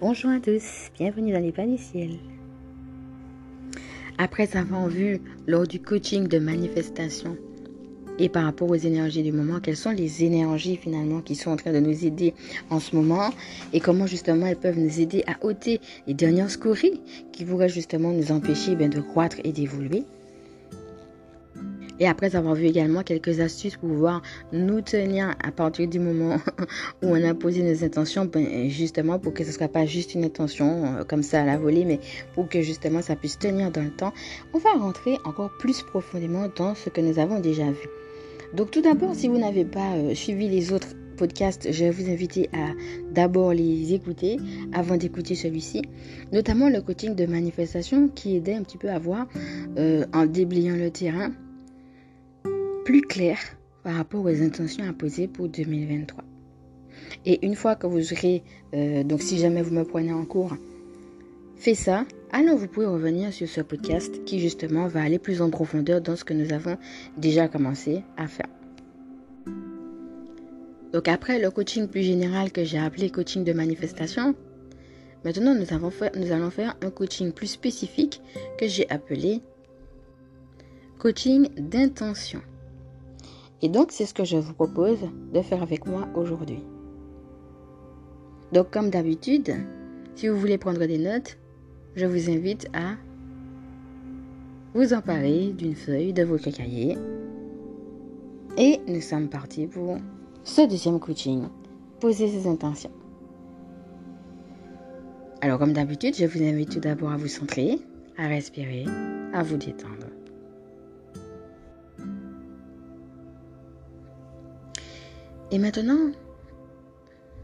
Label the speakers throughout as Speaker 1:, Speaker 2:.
Speaker 1: Bonjour à tous, bienvenue dans les pas du ciel. Après avoir vu lors du coaching de manifestation et par rapport aux énergies du moment, quelles sont les énergies finalement qui sont en train de nous aider en ce moment et comment justement elles peuvent nous aider à ôter les dernières scories qui pourraient justement nous empêcher ben, de croître et d'évoluer? Et après avoir vu également quelques astuces pour pouvoir nous tenir à partir du moment où on a posé nos intentions, ben, justement pour que ce ne soit pas juste une intention euh, comme ça à la volée, mais pour que justement ça puisse tenir dans le temps, on va rentrer encore plus profondément dans ce que nous avons déjà vu. Donc tout d'abord, si vous n'avez pas euh, suivi les autres podcasts, je vais vous inviter à d'abord les écouter avant d'écouter celui-ci, notamment le coaching de manifestation qui aidait un petit peu à voir euh, en déblayant le terrain plus clair par rapport aux intentions à poser pour 2023. Et une fois que vous aurez, euh, donc si jamais vous me prenez en cours, fait ça, alors vous pouvez revenir sur ce podcast qui justement va aller plus en profondeur dans ce que nous avons déjà commencé à faire. Donc après le coaching plus général que j'ai appelé coaching de manifestation, maintenant nous, nous allons faire un coaching plus spécifique que j'ai appelé coaching d'intention. Et donc, c'est ce que je vous propose de faire avec moi aujourd'hui. Donc, comme d'habitude, si vous voulez prendre des notes, je vous invite à vous emparer d'une feuille de votre cahier. Et nous sommes partis pour ce deuxième coaching. Poser ses intentions. Alors, comme d'habitude, je vous invite tout d'abord à vous centrer, à respirer, à vous détendre. Et maintenant,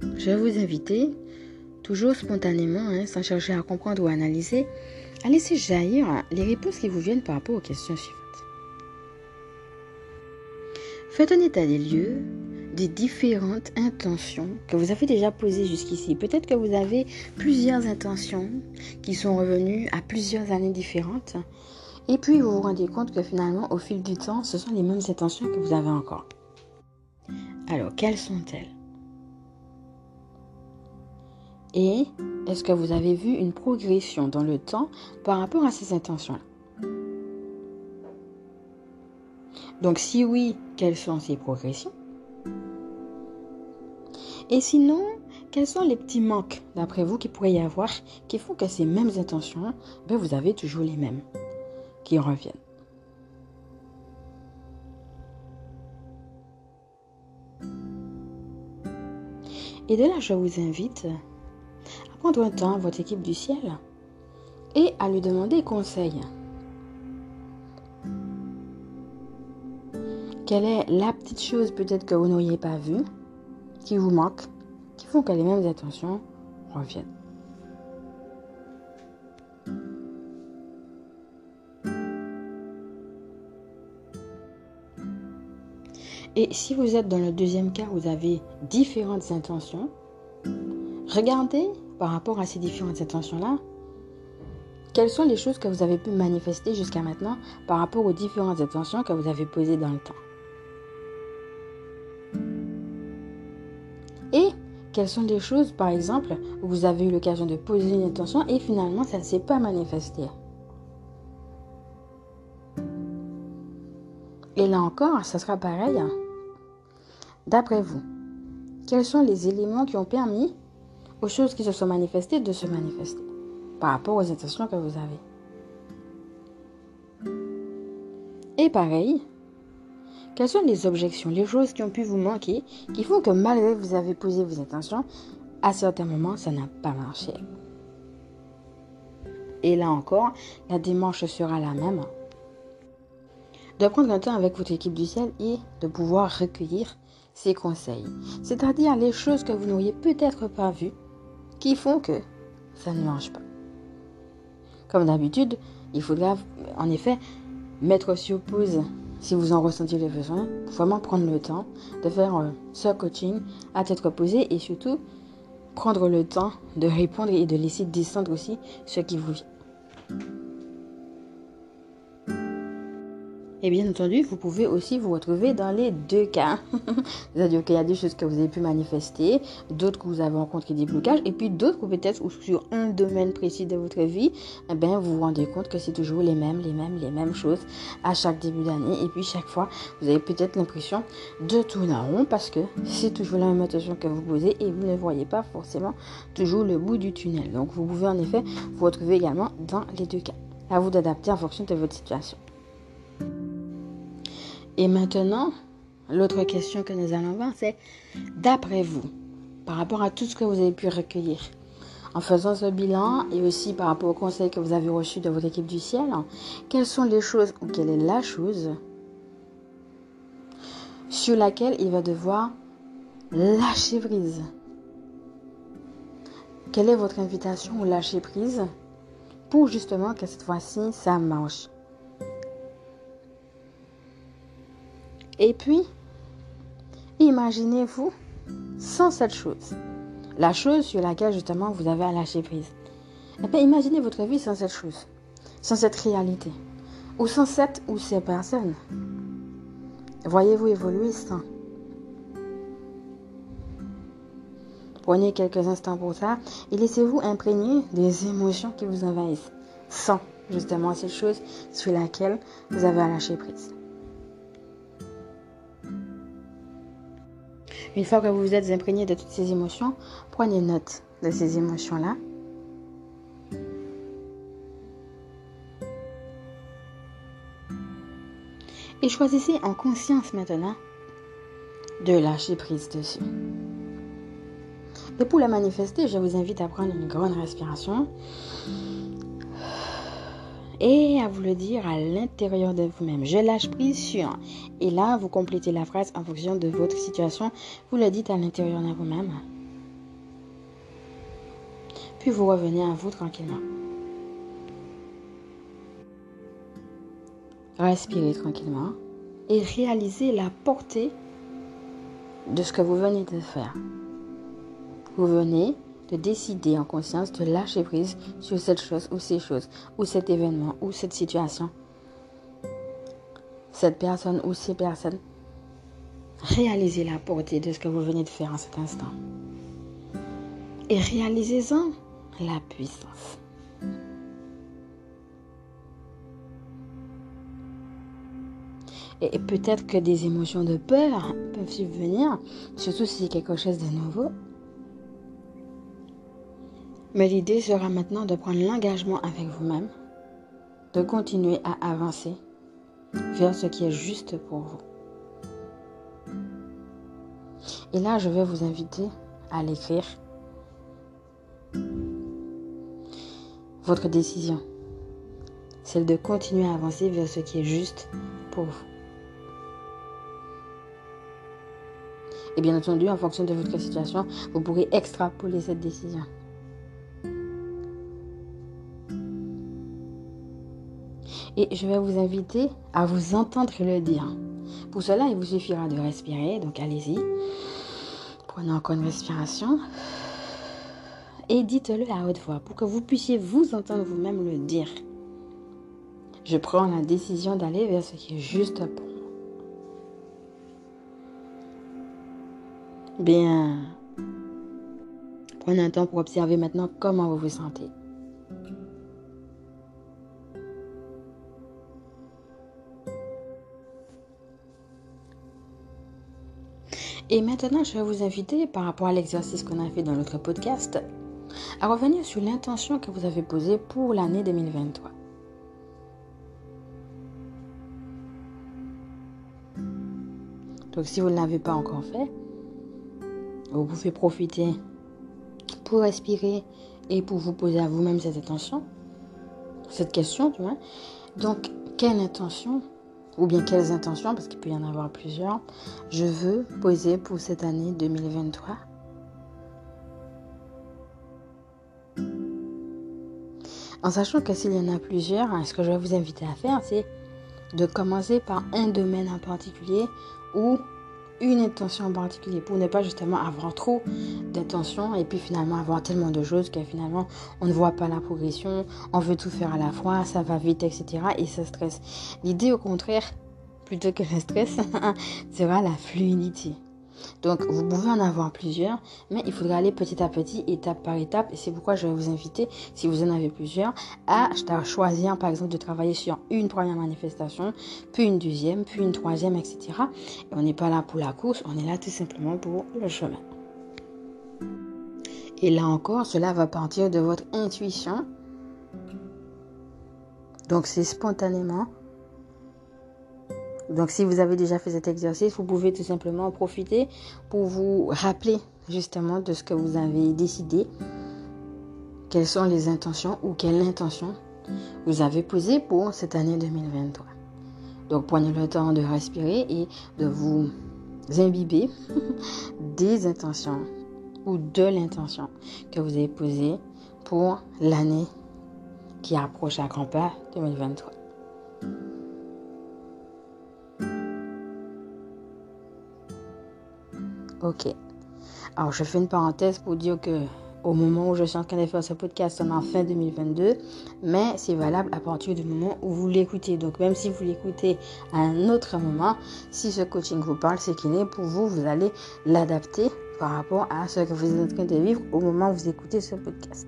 Speaker 1: je vais vous inviter, toujours spontanément, hein, sans chercher à comprendre ou à analyser, à laisser jaillir les réponses qui vous viennent par rapport aux questions suivantes. Faites un état des lieux des différentes intentions que vous avez déjà posées jusqu'ici. Peut-être que vous avez plusieurs intentions qui sont revenues à plusieurs années différentes. Et puis vous vous rendez compte que finalement, au fil du temps, ce sont les mêmes intentions que vous avez encore. Alors, quelles sont-elles? Et est-ce que vous avez vu une progression dans le temps par rapport à ces intentions-là? Donc, si oui, quelles sont ces progressions? Et sinon, quels sont les petits manques, d'après vous, qui pourrait y avoir, qui font que ces mêmes intentions, ben, vous avez toujours les mêmes qui reviennent? Et de là, je vous invite à prendre un temps à votre équipe du ciel et à lui demander conseil. Quelle est la petite chose peut-être que vous n'auriez pas vue, qui vous manque, qui font que les mêmes attentions reviennent? Et si vous êtes dans le deuxième cas, vous avez différentes intentions, regardez par rapport à ces différentes intentions-là, quelles sont les choses que vous avez pu manifester jusqu'à maintenant par rapport aux différentes intentions que vous avez posées dans le temps. Et quelles sont les choses, par exemple, où vous avez eu l'occasion de poser une intention et finalement ça ne s'est pas manifesté? Et là encore, ça sera pareil. D'après vous, quels sont les éléments qui ont permis aux choses qui se sont manifestées de se manifester par rapport aux intentions que vous avez? Et pareil, quelles sont les objections, les choses qui ont pu vous manquer, qui font que malgré que vous avez posé vos intentions, à certains moments, ça n'a pas marché? Et là encore, la démarche sera la même. De prendre un temps avec votre équipe du ciel et de pouvoir recueillir ces conseils. C'est-à-dire les choses que vous n'auriez peut-être pas vues qui font que ça ne marche pas. Comme d'habitude, il faudra en effet mettre sur pause si vous en ressentez le besoin, vraiment prendre le temps de faire euh, ce coaching à tête reposée et surtout prendre le temps de répondre et de laisser descendre aussi ce qui vous vient. Et bien entendu, vous pouvez aussi vous retrouver dans les deux cas. C'est-à-dire qu'il y a des choses que vous avez pu manifester, d'autres que vous avez rencontré des blocages, et puis d'autres que peut-être sur un domaine précis de votre vie, eh vous vous rendez compte que c'est toujours les mêmes, les mêmes, les mêmes choses à chaque début d'année. Et puis chaque fois, vous avez peut-être l'impression de tourner en rond parce que c'est toujours la même attention que vous posez et vous ne voyez pas forcément toujours le bout du tunnel. Donc vous pouvez en effet vous retrouver également dans les deux cas. À vous d'adapter en fonction de votre situation. Et maintenant, l'autre question que nous allons voir, c'est d'après vous, par rapport à tout ce que vous avez pu recueillir, en faisant ce bilan et aussi par rapport aux conseils que vous avez reçus de votre équipe du ciel, quelles sont les choses ou quelle est la chose sur laquelle il va devoir lâcher prise? Quelle est votre invitation au lâcher prise pour justement que cette fois-ci ça marche? Et puis, imaginez-vous sans cette chose. La chose sur laquelle justement vous avez à lâcher prise. Et eh bien, imaginez votre vie sans cette chose, sans cette réalité, ou sans cette ou ces personnes. Voyez-vous évoluer sans. Prenez quelques instants pour ça et laissez-vous imprégner des émotions qui vous envahissent, sans justement cette chose sur laquelle vous avez à lâcher prise. Une fois que vous vous êtes imprégné de toutes ces émotions, prenez note de ces émotions-là. Et choisissez en conscience maintenant de lâcher prise dessus. Et pour la manifester, je vous invite à prendre une grande respiration et à vous le dire à l'intérieur de vous-même. Je lâche prise sur. Et là, vous complétez la phrase en fonction de votre situation. Vous le dites à l'intérieur de vous-même. Puis vous revenez à vous tranquillement. Respirez tranquillement et réalisez la portée de ce que vous venez de faire. Vous venez de décider en conscience de lâcher prise sur cette chose ou ces choses, ou cet événement, ou cette situation. Cette personne ou ces personnes. Réalisez la portée de ce que vous venez de faire en cet instant. Et réalisez-en la puissance. Et peut-être que des émotions de peur peuvent subvenir, surtout si c'est quelque chose de nouveau. Mais l'idée sera maintenant de prendre l'engagement avec vous-même, de continuer à avancer vers ce qui est juste pour vous. Et là, je vais vous inviter à l'écrire. Votre décision, celle de continuer à avancer vers ce qui est juste pour vous. Et bien entendu, en fonction de votre situation, vous pourrez extrapoler cette décision. Et je vais vous inviter à vous entendre le dire. Pour cela, il vous suffira de respirer. Donc allez-y. Prenez encore une respiration. Et dites-le à haute voix pour que vous puissiez vous entendre vous-même le dire. Je prends la décision d'aller vers ce qui est juste pour moi. Bien. Prenez un temps pour observer maintenant comment vous vous sentez. Et maintenant, je vais vous inviter, par rapport à l'exercice qu'on a fait dans l'autre podcast, à revenir sur l'intention que vous avez posée pour l'année 2023. Donc si vous ne l'avez pas encore fait, vous pouvez profiter pour respirer et pour vous poser à vous-même cette intention, cette question, tu vois. Donc, quelle intention ou bien quelles intentions, parce qu'il peut y en avoir plusieurs, je veux poser pour cette année 2023. En sachant que s'il y en a plusieurs, ce que je vais vous inviter à faire, c'est de commencer par un domaine en particulier ou une intention en particulier pour ne pas justement avoir trop d'intentions et puis finalement avoir tellement de choses que finalement on ne voit pas la progression, on veut tout faire à la fois, ça va vite, etc. et ça stresse. L'idée au contraire, plutôt que le stress sera la fluidité. Donc, vous pouvez en avoir plusieurs, mais il faudra aller petit à petit, étape par étape. Et c'est pourquoi je vais vous inviter, si vous en avez plusieurs, à choisir, par exemple, de travailler sur une première manifestation, puis une deuxième, puis une troisième, etc. Et on n'est pas là pour la course, on est là tout simplement pour le chemin. Et là encore, cela va partir de votre intuition. Donc, c'est spontanément donc si vous avez déjà fait cet exercice, vous pouvez tout simplement en profiter pour vous rappeler justement de ce que vous avez décidé, quelles sont les intentions ou quelle intention vous avez posée pour cette année 2023. Donc prenez le temps de respirer et de vous imbiber des intentions ou de l'intention que vous avez posée pour l'année qui approche à grands pas 2023. Ok. Alors, je fais une parenthèse pour dire que au moment où je suis en train de faire ce podcast, on est en fin 2022, mais c'est valable à partir du moment où vous l'écoutez. Donc, même si vous l'écoutez à un autre moment, si ce coaching vous parle, c'est qu'il est pour vous, vous allez l'adapter par rapport à ce que vous êtes en train de vivre au moment où vous écoutez ce podcast.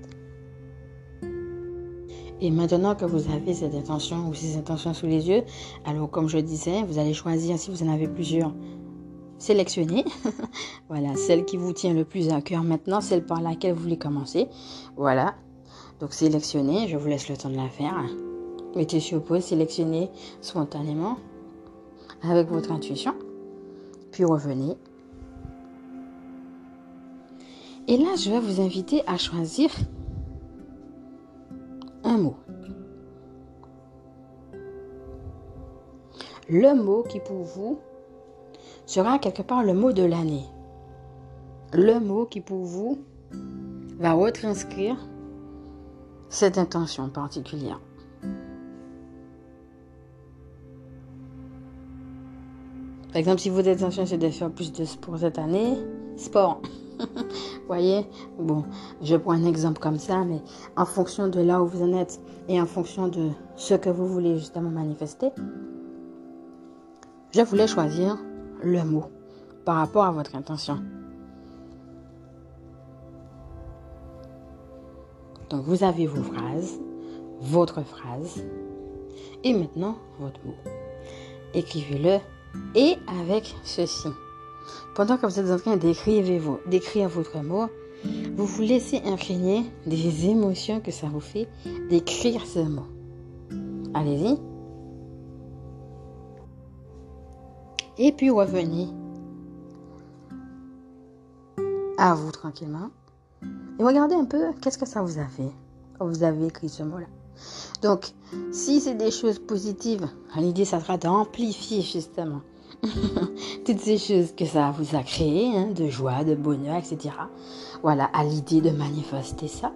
Speaker 1: Et maintenant que vous avez cette intention ou ces intentions sous les yeux, alors comme je disais, vous allez choisir si vous en avez plusieurs sélectionner. voilà, celle qui vous tient le plus à cœur maintenant, celle par laquelle vous voulez commencer. Voilà. Donc sélectionnez, je vous laisse le temps de la faire. Mettez sur pause, sélectionnez spontanément avec votre intuition. Puis revenez. Et là, je vais vous inviter à choisir un mot. Le mot qui pour vous sera quelque part le mot de l'année. Le mot qui pour vous va retranscrire cette intention particulière. Par exemple, si votre intention c'est de faire plus de sport cette année, sport. voyez Bon, je prends un exemple comme ça, mais en fonction de là où vous en êtes et en fonction de ce que vous voulez justement manifester, je voulais choisir le mot par rapport à votre intention. Donc vous avez vos phrases, votre phrase et maintenant votre mot. Écrivez-le et avec ceci. Pendant que vous êtes en train d'écrire votre mot, vous vous laissez imprégner des émotions que ça vous fait d'écrire ce mot. Allez-y. Et puis revenez à vous tranquillement. Et regardez un peu qu'est-ce que ça vous a fait vous avez écrit ce mot-là. Donc, si c'est des choses positives, l'idée, ça sera d'amplifier justement toutes ces choses que ça vous a créées, hein, de joie, de bonheur, etc. Voilà, à l'idée de manifester ça.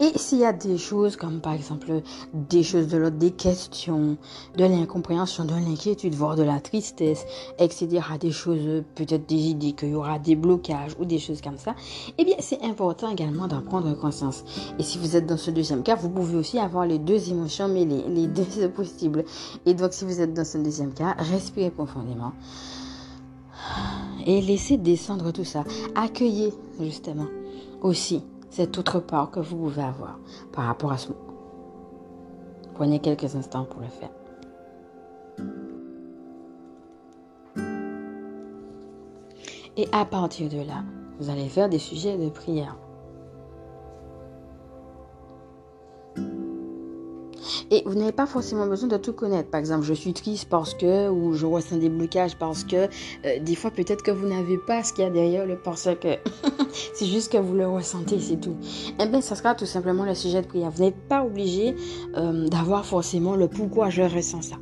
Speaker 1: Et s'il y a des choses comme par exemple des choses de l'autre, des questions, de l'incompréhension, de l'inquiétude, voire de la tristesse, etc., des choses, peut-être des idées, qu'il y aura des blocages ou des choses comme ça, eh bien c'est important également d'en prendre conscience. Et si vous êtes dans ce deuxième cas, vous pouvez aussi avoir les deux émotions mêlées, les deux c'est possible. Et donc si vous êtes dans ce deuxième cas, respirez profondément et laissez descendre tout ça. Accueillez justement aussi cette autre part que vous pouvez avoir par rapport à ce mot. Prenez quelques instants pour le faire. Et à partir de là, vous allez faire des sujets de prière. Vous n'avez pas forcément besoin de tout connaître. Par exemple, je suis triste parce que, ou je ressens des blocages parce que, euh, des fois peut-être que vous n'avez pas ce qu'il y a derrière le parce que. c'est juste que vous le ressentez, c'est tout. Eh bien, ça sera tout simplement le sujet de prière. Vous n'êtes pas obligé euh, d'avoir forcément le pourquoi je ressens ça.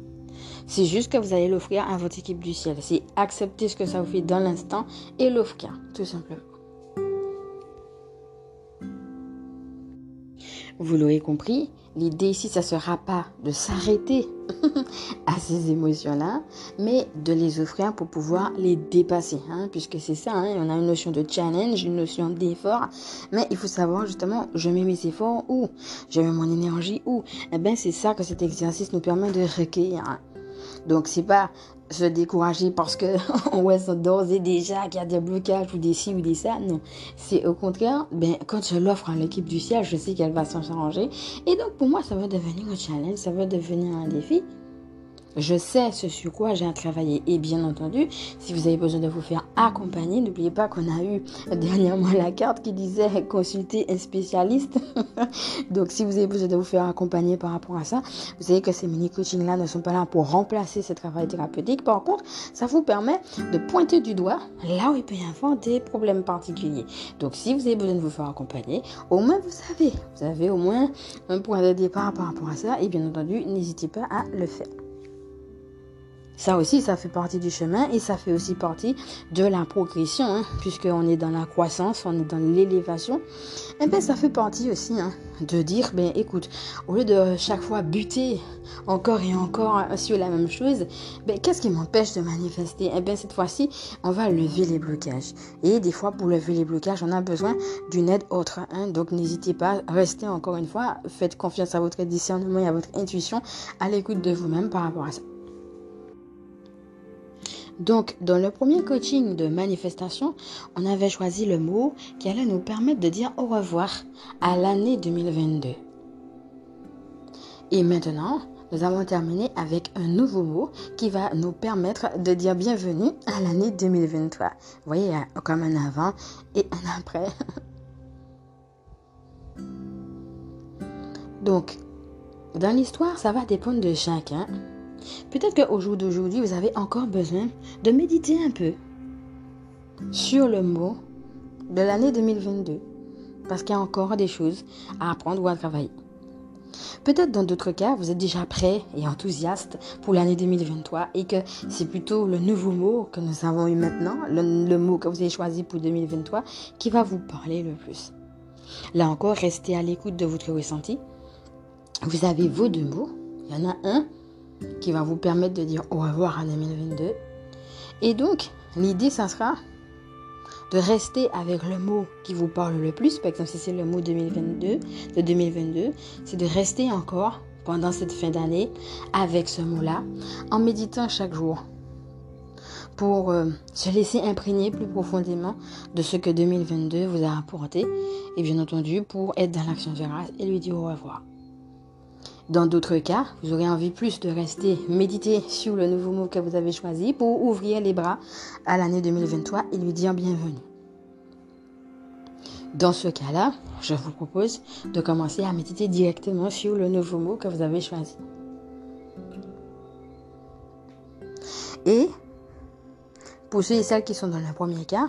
Speaker 1: C'est juste que vous allez l'offrir à votre équipe du ciel. C'est accepter ce que ça vous fait dans l'instant et l'offrir, tout simplement. Vous l'aurez compris, l'idée ici, ça ne sera pas de s'arrêter à ces émotions-là, mais de les offrir pour pouvoir les dépasser, hein, puisque c'est ça, hein, on a une notion de challenge, une notion d'effort, mais il faut savoir justement, je mets mes efforts où, je mets mon énergie où, et eh bien c'est ça que cet exercice nous permet de recueillir. Donc c'est pas se décourager parce que on voit d'ores et déjà qu'il y a des blocages ou des ci ou des ça. Non, c'est au contraire, ben, quand je l'offre à l'équipe du ciel, je sais qu'elle va s'en changer. Et donc pour moi, ça va devenir un challenge, ça va devenir un défi. Je sais ce sur quoi j'ai à travailler. Et bien entendu, si vous avez besoin de vous faire accompagner, n'oubliez pas qu'on a eu dernièrement la carte qui disait consulter un spécialiste. Donc si vous avez besoin de vous faire accompagner par rapport à ça, vous savez que ces mini-coachings-là ne sont pas là pour remplacer ce travail thérapeutique. Par contre, ça vous permet de pointer du doigt là où il peut y avoir des problèmes particuliers. Donc si vous avez besoin de vous faire accompagner, au moins vous savez, vous avez au moins un point de départ par rapport à ça. Et bien entendu, n'hésitez pas à le faire. Ça aussi, ça fait partie du chemin et ça fait aussi partie de la progression, hein, puisqu'on est dans la croissance, on est dans l'élévation. Et eh bien, ça fait partie aussi hein, de dire, ben écoute, au lieu de chaque fois buter encore et encore sur la même chose, ben qu'est-ce qui m'empêche de manifester? Eh bien, cette fois-ci, on va lever les blocages. Et des fois, pour lever les blocages, on a besoin d'une aide autre. Hein. Donc, n'hésitez pas, restez encore une fois, faites confiance à votre discernement et à votre intuition, à l'écoute de vous-même par rapport à ça. Donc, dans le premier coaching de manifestation, on avait choisi le mot qui allait nous permettre de dire au revoir à l'année 2022. Et maintenant, nous avons terminé avec un nouveau mot qui va nous permettre de dire bienvenue à l'année 2023. Vous voyez, comme un avant et un après. Donc, dans l'histoire, ça va dépendre de chacun. Peut-être qu'au jour d'aujourd'hui, vous avez encore besoin de méditer un peu sur le mot de l'année 2022. Parce qu'il y a encore des choses à apprendre ou à travailler. Peut-être dans d'autres cas, vous êtes déjà prêt et enthousiaste pour l'année 2023 et que c'est plutôt le nouveau mot que nous avons eu maintenant, le, mot que vous avez choisi pour 2023, qui va vous parler le plus. Là encore, restez à l'écoute de votre ressenti. Vous avez vos deux mots. Il y en a un qui va vous permettre de dire au revoir à 2022. Et donc, l'idée, ça sera de rester avec le mot qui vous parle le plus. Par exemple, si c'est le mot 2022, de 2022, c'est de rester encore pendant cette fin d'année avec ce mot-là, en méditant chaque jour pour euh, se laisser imprégner plus profondément de ce que 2022 vous a apporté et bien entendu pour être dans l'action de grâce et lui dire au revoir. Dans d'autres cas, vous aurez envie plus de rester méditer sur le nouveau mot que vous avez choisi pour ouvrir les bras à l'année 2023 et lui dire bienvenue. Dans ce cas-là, je vous propose de commencer à méditer directement sur le nouveau mot que vous avez choisi. Et pour ceux et celles qui sont dans le premier cas,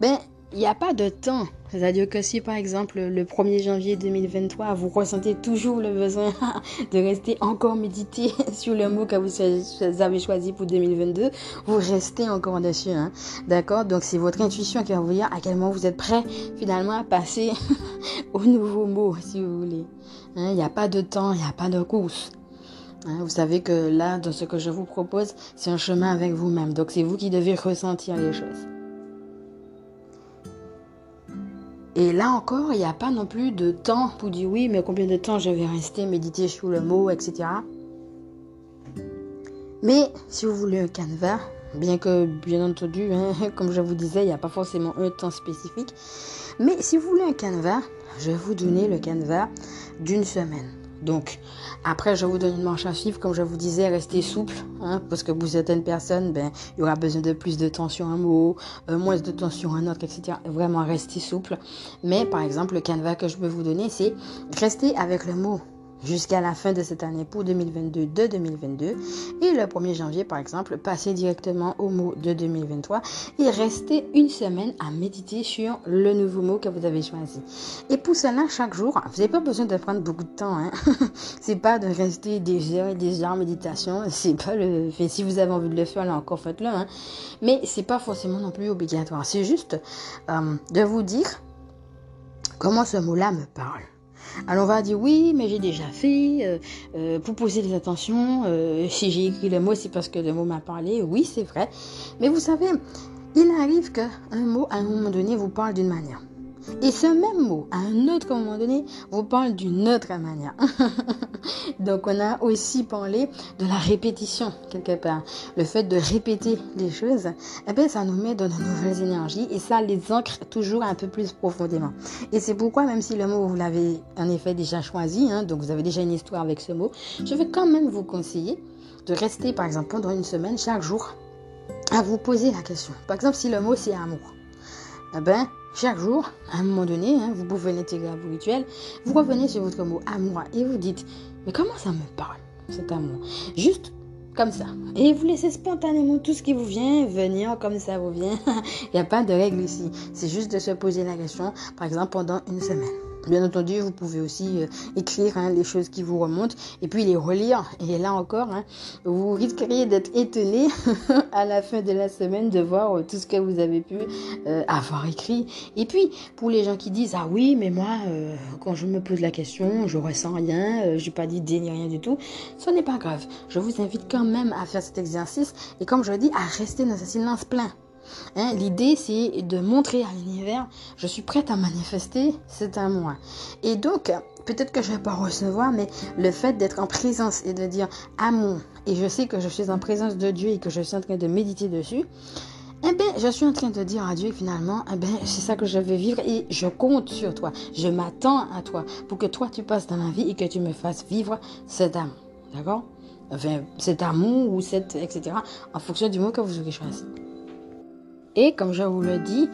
Speaker 1: ben, il n'y a pas de temps. C'est-à-dire que si par exemple le 1er janvier 2023, vous ressentez toujours le besoin de rester encore méditer sur le mot que vous avez choisi pour 2022, vous restez encore dessus. Hein. D'accord? Donc c'est votre intuition qui va vous dire à quel moment vous êtes prêt finalement à passer au nouveau mot, si vous voulez. Hein, il n'y a pas de temps, il n'y a pas de course. Hein, vous savez que là, dans ce que je vous propose, c'est un chemin avec vous-même. Donc c'est vous qui devez ressentir les choses. Et là encore, il n'y a pas non plus de temps pour dire oui, mais combien de temps je vais rester méditer sur le mot, etc. Mais si vous voulez un canevas, bien que, bien entendu, hein, comme je vous disais, il n'y a pas forcément un temps spécifique. Mais si vous voulez un canevas, je vais vous donner le canevas d'une semaine. Donc, après, je vous donne une marche à suivre. Comme je vous disais, restez souple. Hein, parce que pour certaines personnes, ben, il y aura besoin de plus de sur un mot, euh, moins de sur un autre, etc. Vraiment, restez souple. Mais, par exemple, le canevas que je peux vous donner, c'est rester avec le mot jusqu'à la fin de cette année pour 2022 de 2022 et le 1er janvier par exemple passer directement au mot de 2023 et rester une semaine à méditer sur le nouveau mot que vous avez choisi. Et pour cela chaque jour, vous n'avez pas besoin de prendre beaucoup de temps. Hein. c'est pas de rester des heures et des heures en méditation. C'est pas le. Si vous avez envie de le faire, là encore faites-le. Hein. Mais c'est pas forcément non plus obligatoire. C'est juste euh, de vous dire comment ce mot-là me parle. Alors on va dire oui, mais j'ai déjà fait. Euh, euh, pour poser des attentions, euh, si j'ai écrit le mot, c'est parce que le mot m'a parlé. Oui, c'est vrai. Mais vous savez, il arrive qu'un mot, à un moment donné, vous parle d'une manière. Et ce même mot, à un autre moment donné, vous parle d'une autre manière. Donc on a aussi parlé de la répétition quelque part. Le fait de répéter les choses, eh bien, ça nous met dans de nouvelles énergies et ça les ancre toujours un peu plus profondément. Et c'est pourquoi, même si le mot, vous l'avez en effet déjà choisi, hein, donc vous avez déjà une histoire avec ce mot, je vais quand même vous conseiller de rester, par exemple, pendant une semaine, chaque jour, à vous poser la question. Par exemple, si le mot c'est amour, ben, chaque jour, à un moment donné, hein, vous pouvez l'intégrer à vos rituels, vous revenez sur votre mot amour et vous dites, mais comment ça me parle, cet amour? Juste comme ça. Et vous laissez spontanément tout ce qui vous vient venir comme ça vous vient. Il n'y a pas de règle ici. C'est juste de se poser la question, par exemple, pendant une semaine. Bien entendu, vous pouvez aussi euh, écrire hein, les choses qui vous remontent et puis les relire. Et là encore, hein, vous risqueriez d'être étonné à la fin de la semaine de voir euh, tout ce que vous avez pu euh, avoir écrit. Et puis, pour les gens qui disent ah oui, mais moi, quand je me pose la question, je ressens rien, je n'ai pas d'idée ni rien du tout, ce n'est pas grave. Je vous invite quand même à faire cet exercice et comme je le dis, à rester dans un silence plein. Hein, l'idée, c'est de montrer à l'univers, je suis prête à manifester, c'est à moi. Et donc, peut-être que je ne vais pas recevoir, mais le fait d'être en présence et de dire amour, et je sais que je suis en présence de Dieu et que je suis en train de méditer dessus, eh bien, je suis en train de dire à Dieu finalement, eh bien, c'est ça que je vais vivre et je compte sur toi. Je m'attends à toi pour que toi tu passes dans ma vie et que tu me fasses vivre cet amour. D'accord? Enfin, cet amour ou cette, etc. En fonction du mot que vous aurez choisi. Et comme je vous le dis,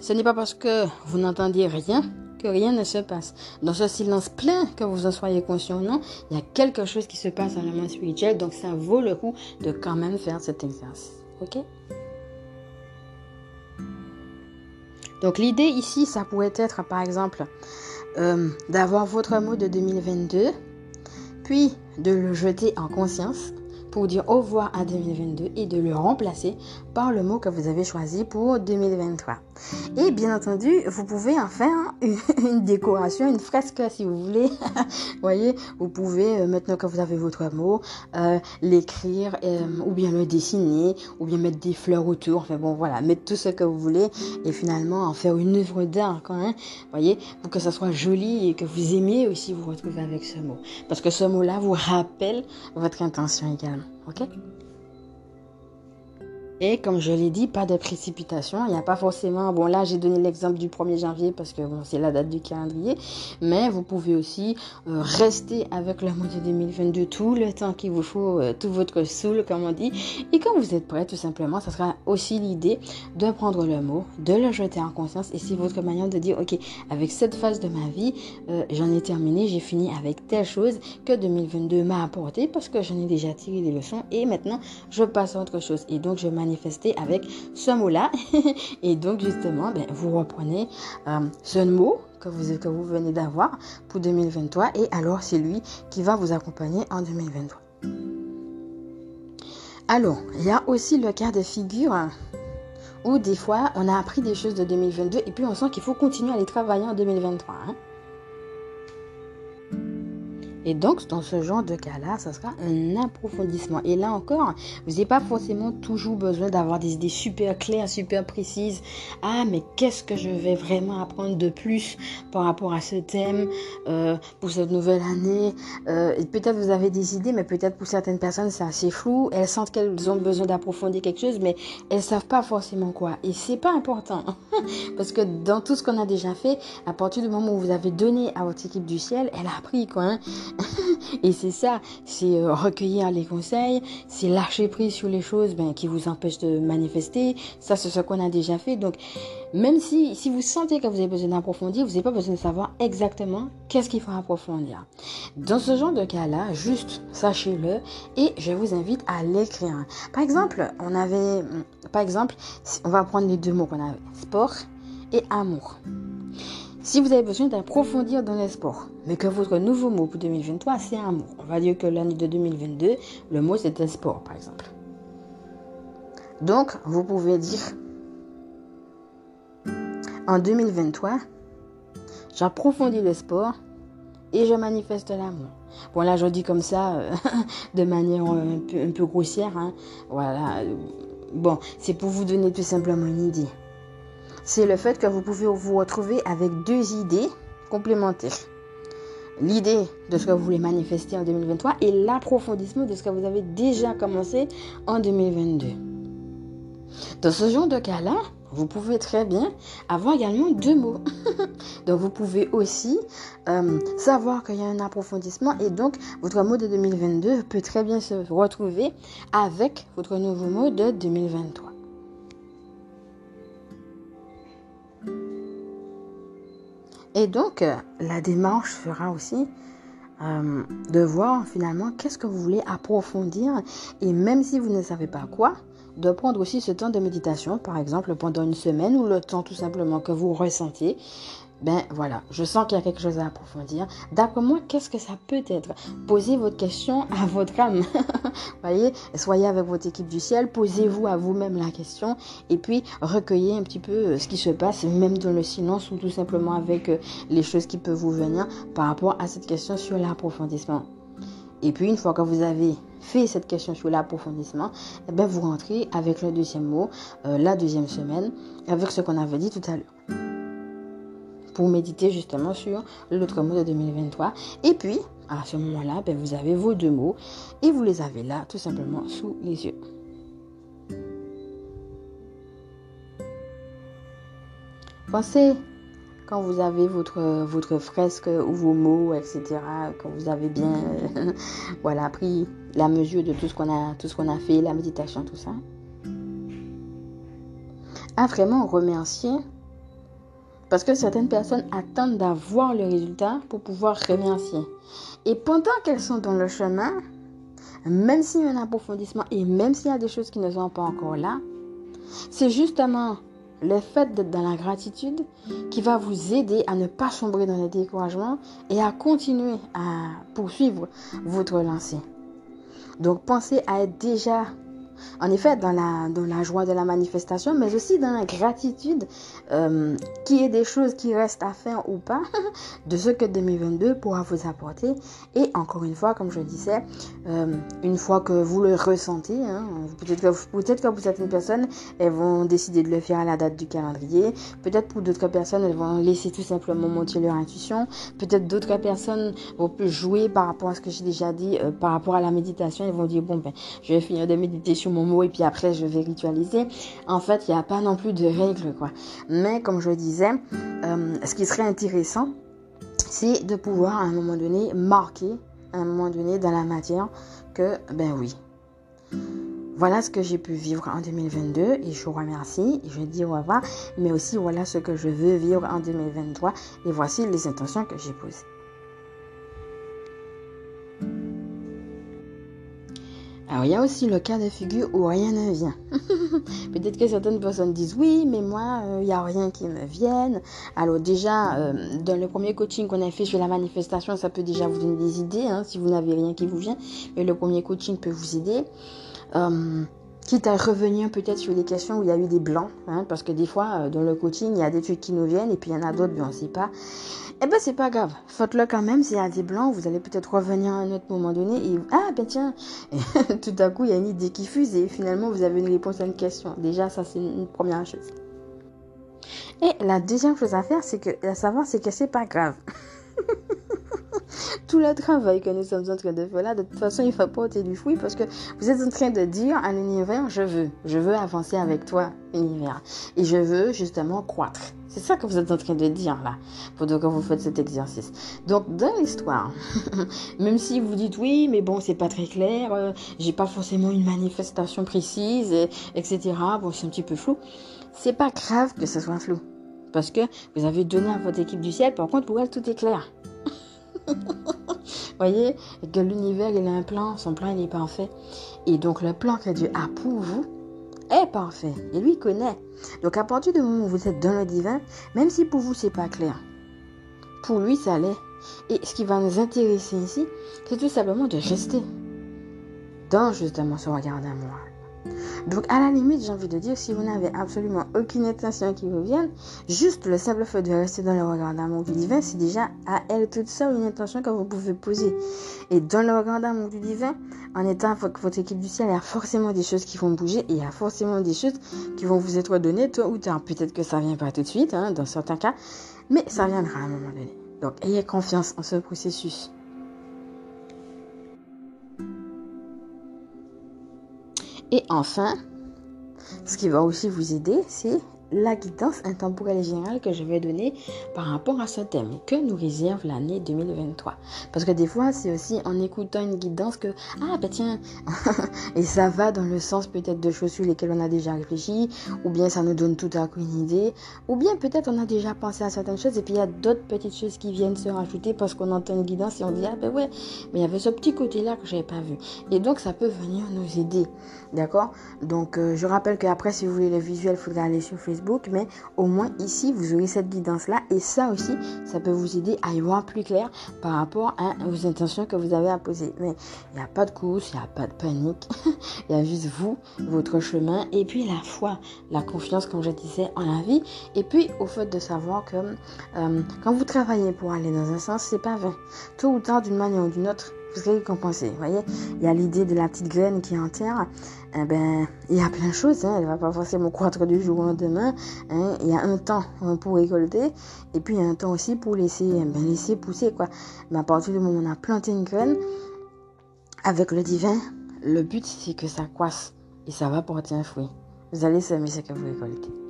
Speaker 1: ce n'est pas parce que vous n'entendiez rien que rien ne se passe. Dans ce silence plein, que vous en soyez conscient ou non, il y a quelque chose qui se passe dans le monde spirituel, donc ça vaut le coup de quand même faire cet exercice. Ok? Donc l'idée ici, ça pourrait être par exemple euh, d'avoir votre mot de 2022, puis de le jeter en conscience pour dire au revoir à 2022 et de le remplacer par le mot que vous avez choisi pour 2023. Et bien entendu, vous pouvez en faire une, décoration, une fresque si vous voulez. vous voyez, vous pouvez, euh, maintenant que vous avez votre mot, euh, l'écrire euh, ou bien le dessiner ou bien mettre des fleurs autour. Enfin bon, voilà, mettre tout ce que vous voulez et finalement en faire une œuvre d'art quand même. Vous voyez, pour que ça soit joli et que vous aimiez aussi vous retrouver avec ce mot. Parce que ce mot-là vous rappelle votre intention également. Ok? Et comme je l'ai dit, pas de précipitation. Il n'y a pas forcément. Bon, là, j'ai donné l'exemple du 1er janvier parce que bon, c'est la date du calendrier. Mais vous pouvez aussi euh, rester avec le mois de 2022 tout le temps qu'il vous faut, euh, tout votre soul, comme on dit. Et quand vous êtes prêt, tout simplement, ça sera aussi l'idée de prendre le mot, de le jeter en conscience. Et c'est votre manière de dire, OK, avec cette phase de ma vie, euh, j'en ai terminé, j'ai fini avec telle chose que 2022 m'a apporté parce que j'en ai déjà tiré des leçons. Et maintenant, je passe à autre chose. Et donc, je avec ce mot-là. et donc, justement, ben, vous reprenez euh, ce mot que vous, venez d'avoir pour 2023 et alors c'est lui qui va vous accompagner en 2023. Alors, il y a aussi le cas de figure où des fois on a appris des choses de 2022 et puis on sent qu'il faut continuer à les travailler en 2023. Et donc, dans ce genre de cas-là, ça sera un approfondissement. Et là encore, vous n'avez pas forcément toujours besoin d'avoir des idées super claires, super précises. Ah, mais qu'est-ce que je vais vraiment apprendre de plus par rapport à ce thème euh, pour cette nouvelle année? Euh, Peut-être vous avez des idées, mais peut-être pour certaines personnes, c'est assez flou. Elles sentent qu'elles ont besoin d'approfondir quelque chose, mais elles savent pas forcément quoi. Et c'est pas important. Parce que dans tout ce qu'on a déjà fait, à partir du moment où vous avez donné à votre équipe du ciel, elle a appris quoi. Hein et c'est ça, c'est euh, recueillir les conseils, c'est lâcher prise sur les choses ben, qui vous empêchent de manifester. Ça, c'est ce qu'on a déjà fait. Donc, même si, si vous sentez que vous avez besoin d'approfondir, vous n'avez pas besoin de savoir exactement qu'est-ce qu'il faut approfondir. Dans ce genre de cas-là, juste sachez-le et je vous invite à l'écrire. Par exemple, on avait, par exemple, on va prendre les deux mots qu'on avait, sport et amour. Si vous avez besoin d'approfondir dans les sports, mais que votre nouveau mot pour 2023, c'est amour. On va dire que l'année de 2022, le mot c'était sport, par exemple. Donc, vous pouvez dire, en 2023, j'approfondis le sport et je manifeste l'amour. Bon, là, je dis comme ça, euh, de manière un peu, un peu grossière. Hein. Voilà. Bon, c'est pour vous donner tout simplement une idée. C'est le fait que vous pouvez vous retrouver avec deux idées complémentaires. L'idée de ce que vous voulez manifester en 2023 et l'approfondissement de ce que vous avez déjà commencé en 2022. Dans ce genre de cas-là, vous pouvez très bien avoir également deux mots. donc vous pouvez aussi euh, savoir qu'il y a un approfondissement et donc votre mot de 2022 peut très bien se retrouver avec votre nouveau mot de 2023. Et donc, euh, la démarche sera aussi euh, de voir finalement qu'est-ce que vous voulez approfondir. Et même si vous ne savez pas quoi, de prendre aussi ce temps de méditation, par exemple pendant une semaine ou le temps tout simplement que vous ressentiez. Ben voilà, je sens qu'il y a quelque chose à approfondir. D'après moi, qu'est-ce que ça peut être? Posez votre question à votre âme. Voyez, soyez avec votre équipe du ciel, posez-vous à vous-même la question et puis recueillez un petit peu euh, ce qui se passe, même dans le silence ou tout simplement avec euh, les choses qui peuvent vous venir par rapport à cette question sur l'approfondissement. Et puis, une fois que vous avez fait cette question sur l'approfondissement, eh ben, vous rentrez avec le deuxième mot, euh, la deuxième semaine, avec ce qu'on avait dit tout à l'heure. Pour méditer justement sur l'autre mot de 2023. Et puis, à ce moment-là, ben, vous avez vos deux mots et vous les avez là, tout simplement, sous les yeux. Pensez quand vous avez votre, votre fresque ou vos mots, etc., quand vous avez bien voilà, pris la mesure de tout ce qu'on a, tout ce qu'on a fait, la méditation, tout ça, à vraiment remercier parce que certaines personnes attendent d'avoir le résultat pour pouvoir remercier. Et pendant qu'elles sont dans le chemin, même s'il y a un approfondissement et même s'il y a des choses qui ne sont pas encore là, c'est justement le fait d'être dans la gratitude qui va vous aider à ne pas sombrer dans le découragement et à continuer à poursuivre votre lancée. Donc pensez à être déjà en effet, dans la, dans la joie de la manifestation, mais aussi dans la gratitude, euh, qui est des choses qui restent à faire ou pas, de ce que 2022 pourra vous apporter. Et encore une fois, comme je disais, euh, une fois que vous le ressentez, hein, peut-être que, pour certaines personnes, elles vont décider de le faire à la date du calendrier. Peut-être pour d'autres personnes, elles vont laisser tout simplement monter leur intuition. Peut-être d'autres personnes vont jouer par rapport à ce que j'ai déjà dit, euh, par rapport à la méditation. Elles vont dire, bon, ben, je vais finir de méditer mon mot et puis après je vais ritualiser. En fait, il n'y a pas non plus de règles, quoi. Mais comme je disais, euh, ce qui serait intéressant, c'est de pouvoir à un moment donné marquer, à un moment donné dans la matière, que ben oui. Voilà ce que j'ai pu vivre en 2022 et je vous remercie. Je dis au revoir, mais aussi voilà ce que je veux vivre en 2023 et voici les intentions que j'ai posées. Alors, il y a aussi le cas de figure où rien ne vient. Peut-être que certaines personnes disent oui, mais moi, euh, il n'y a rien qui me vienne. Alors, déjà, euh, dans le premier coaching qu'on a fait sur la manifestation, ça peut déjà vous donner des idées hein, si vous n'avez rien qui vous vient. Mais le premier coaching peut vous aider. Euh, quitte à revenir peut-être sur les questions où il y a eu des blancs, hein, parce que des fois, dans le coaching, il y a des trucs qui nous viennent et puis il y en a d'autres, mais on ne sait pas. Eh ben c'est pas grave, faites-le quand même, s'il y a des blancs, vous allez peut-être revenir à un autre moment donné et ah ben tiens, tout à coup il y a une idée qui fuse et finalement vous avez une réponse à une question. Déjà ça c'est une première chose. Et la deuxième chose à faire, c'est que à savoir c'est que c'est pas grave. Tout le travail que nous sommes en train de faire là, de toute façon, il va porter du fruit parce que vous êtes en train de dire à l'univers, je veux, je veux avancer avec toi, univers. Et je veux justement croître. C'est ça que vous êtes en train de dire là, pendant que vous faites cet exercice. Donc, dans l'histoire, même si vous dites oui, mais bon, c'est pas très clair, euh, j'ai pas forcément une manifestation précise, etc. Bon, c'est un petit peu flou. C'est pas grave que ce soit flou. Parce que vous avez donné à votre équipe du ciel, par contre, pour elle, tout est clair. Voyez que l'univers, il a un plan, son plan, il est parfait. Et donc, le plan que Dieu a pour vous est parfait. Et lui connaît. Donc, à partir du moment où vous êtes dans le divin, même si pour vous, c'est pas clair, pour lui, ça l'est. Et ce qui va nous intéresser ici, c'est tout simplement de rester dans justement ce regard d'amour. Donc, à la limite, j'ai envie de dire, si vous n'avez absolument aucune intention qui vous vienne, juste le simple fait de rester dans le regard d'amour du divin, c'est déjà à elle toute seule une intention que vous pouvez poser. Et dans le regard d'amour du divin, en étant avec votre équipe du ciel, il y a forcément des choses qui vont bouger et il y a forcément des choses qui vont vous être données tôt ou tard. Peut-être que ça vient pas tout de suite, hein, dans certains cas, mais ça viendra à un moment donné. Donc, ayez confiance en ce processus. Et enfin, ce qui va aussi vous aider, c'est la guidance intemporelle générale que je vais donner par rapport à ce thème que nous réserve l'année 2023. Parce que des fois, c'est aussi en écoutant une guidance que, ah ben tiens, et ça va dans le sens peut-être de choses sur lesquelles on a déjà réfléchi, ou bien ça nous donne tout à coup une idée, ou bien peut-être on a déjà pensé à certaines choses et puis il y a d'autres petites choses qui viennent se rajouter parce qu'on entend une guidance et on dit, ah ben ouais, mais il y avait ce petit côté-là que j'avais pas vu. Et donc ça peut venir nous aider. D'accord? Donc euh, je rappelle qu'après, si vous voulez le visuel, il faudra aller sur Facebook mais au moins ici, vous aurez cette guidance-là. Et ça aussi, ça peut vous aider à y voir plus clair par rapport à vos intentions que vous avez à poser. Mais il n'y a pas de course, il n'y a pas de panique. Il y a juste vous, votre chemin, et puis la foi, la confiance, comme je disais, en la vie. Et puis au fait de savoir que euh, quand vous travaillez pour aller dans un sens, c'est pas vain. Tôt ou tard, d'une manière ou d'une autre, vous. Vous voyez, il y a l'idée de la petite graine qui est en terre. Eh ben, il y a plein de choses. Hein. Elle va pas forcément croître du jour au lendemain. Hein. Il y a un temps pour récolter et puis il y a un temps aussi pour laisser, eh ben, laisser pousser quoi. Mais à partir du moment où on a planté une graine, avec le divin, le but c'est que ça croisse et ça va porter un fruit. Vous allez semer ce que vous récoltez.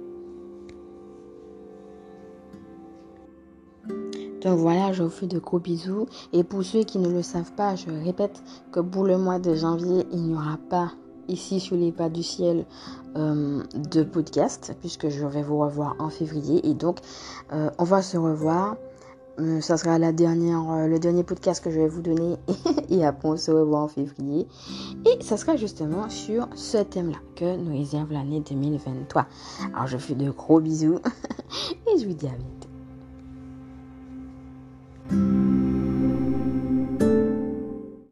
Speaker 1: Donc voilà, je vous fais de gros bisous. Et pour ceux qui ne le savent pas, je répète que pour le mois de janvier, il n'y aura pas ici sur les pas du ciel euh, de podcast, puisque je vais vous revoir en février. Et donc, euh, on va se revoir. Euh, ça sera la dernière, le dernier podcast que je vais vous donner. et après, on se revoit en février. Et ça sera justement sur ce thème-là que nous réserve l'année 2023. Alors, je fais de gros bisous. et je vous dis à bientôt. Thank you.